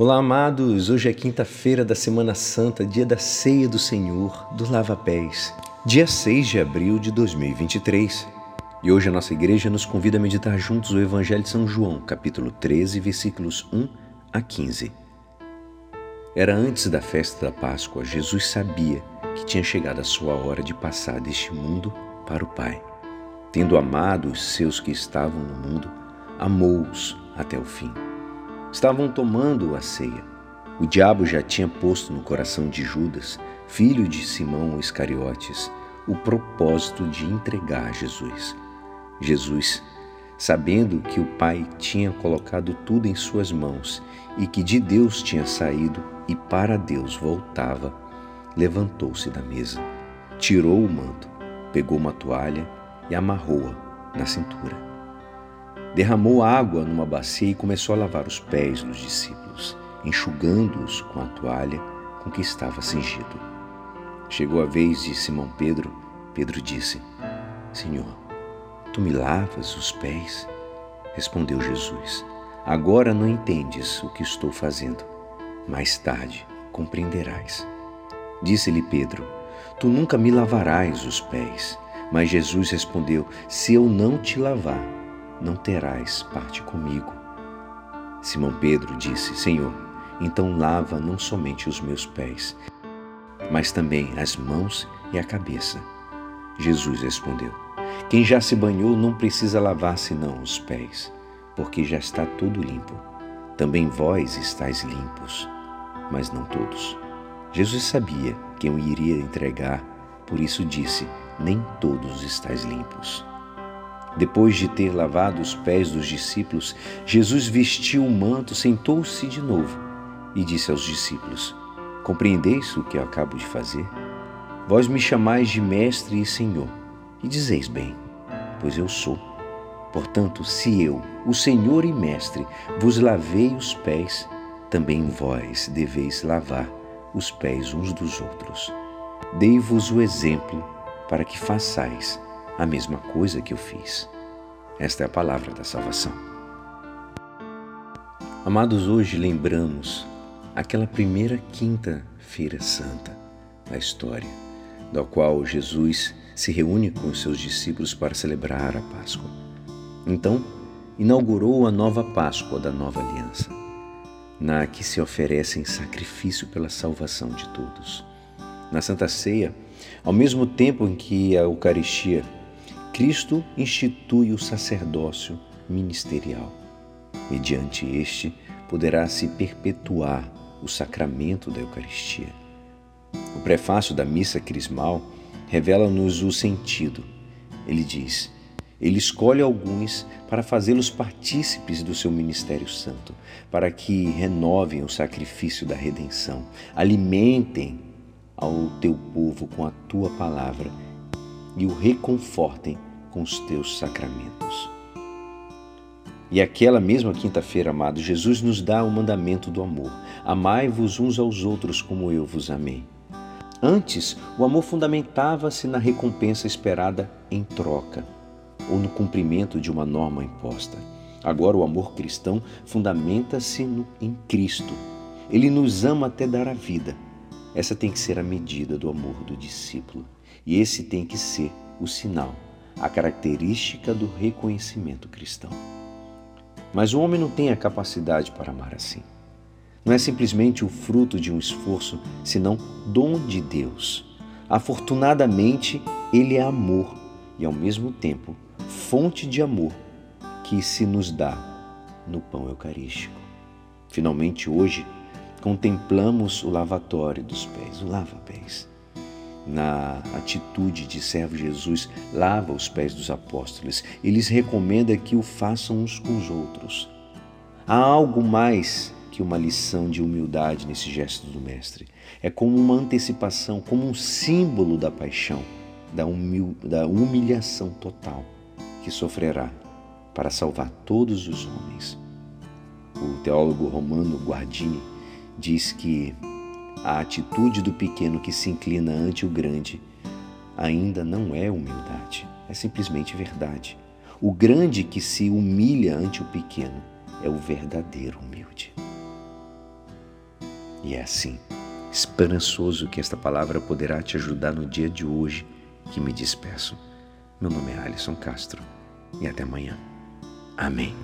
Olá, amados! Hoje é quinta-feira da Semana Santa, dia da Ceia do Senhor, do Lava Pés, dia 6 de abril de 2023. E hoje a nossa igreja nos convida a meditar juntos o Evangelho de São João, capítulo 13, versículos 1 a 15. Era antes da festa da Páscoa, Jesus sabia que tinha chegado a sua hora de passar deste mundo para o Pai. Tendo amado os seus que estavam no mundo, amou-os até o fim. Estavam tomando a ceia. O diabo já tinha posto no coração de Judas, filho de Simão Iscariotes, o propósito de entregar Jesus. Jesus, sabendo que o Pai tinha colocado tudo em suas mãos e que de Deus tinha saído e para Deus voltava, levantou-se da mesa, tirou o manto, pegou uma toalha e amarrou-a na cintura derramou água numa bacia e começou a lavar os pés dos discípulos, enxugando-os com a toalha com que estava cingido. Chegou a vez de Simão Pedro. Pedro disse: Senhor, tu me lavas os pés? Respondeu Jesus: Agora não entendes o que estou fazendo. Mais tarde compreenderás. Disse-lhe Pedro: Tu nunca me lavarás os pés. Mas Jesus respondeu: Se eu não te lavar, não terás parte comigo. Simão Pedro disse: Senhor, então lava não somente os meus pés, mas também as mãos e a cabeça. Jesus respondeu: Quem já se banhou não precisa lavar senão os pés, porque já está todo limpo. Também vós estáis limpos, mas não todos. Jesus sabia quem o iria entregar, por isso disse: Nem todos estáis limpos. Depois de ter lavado os pés dos discípulos, Jesus vestiu o manto, sentou-se de novo e disse aos discípulos: Compreendeis o que eu acabo de fazer? Vós me chamais de Mestre e Senhor, e dizeis bem, pois eu sou. Portanto, se eu, o Senhor e Mestre, vos lavei os pés, também vós deveis lavar os pés uns dos outros. Dei-vos o exemplo para que façais a mesma coisa que eu fiz. Esta é a palavra da salvação. Amados, hoje lembramos aquela primeira quinta-feira santa da história, da qual Jesus se reúne com os seus discípulos para celebrar a Páscoa. Então, inaugurou a nova Páscoa da nova aliança, na que se oferece em sacrifício pela salvação de todos. Na Santa Ceia, ao mesmo tempo em que a Eucaristia Cristo institui o sacerdócio ministerial. Mediante este, poderá se perpetuar o sacramento da Eucaristia. O prefácio da missa crismal revela-nos o sentido. Ele diz: Ele escolhe alguns para fazê-los partícipes do seu ministério santo, para que renovem o sacrifício da redenção, alimentem ao teu povo com a tua palavra e o reconfortem com os teus sacramentos. E aquela mesma quinta-feira, amado, Jesus nos dá o mandamento do amor: Amai-vos uns aos outros como eu vos amei. Antes, o amor fundamentava-se na recompensa esperada em troca ou no cumprimento de uma norma imposta. Agora, o amor cristão fundamenta-se em Cristo. Ele nos ama até dar a vida. Essa tem que ser a medida do amor do discípulo. E esse tem que ser o sinal a característica do reconhecimento cristão. Mas o homem não tem a capacidade para amar assim. Não é simplesmente o fruto de um esforço, senão dom de Deus. Afortunadamente, ele é amor e, ao mesmo tempo, fonte de amor que se nos dá no pão eucarístico. Finalmente, hoje, contemplamos o lavatório dos pés, o lava-pés na atitude de servo Jesus, lava os pés dos apóstolos e lhes recomenda que o façam uns com os outros. Há algo mais que uma lição de humildade nesse gesto do Mestre. É como uma antecipação, como um símbolo da paixão, da, humil da humilhação total que sofrerá para salvar todos os homens. O teólogo romano Guardini diz que a atitude do pequeno que se inclina ante o grande ainda não é humildade, é simplesmente verdade. O grande que se humilha ante o pequeno é o verdadeiro humilde. E é assim, esperançoso que esta palavra poderá te ajudar no dia de hoje que me despeço. Meu nome é Alisson Castro e até amanhã. Amém.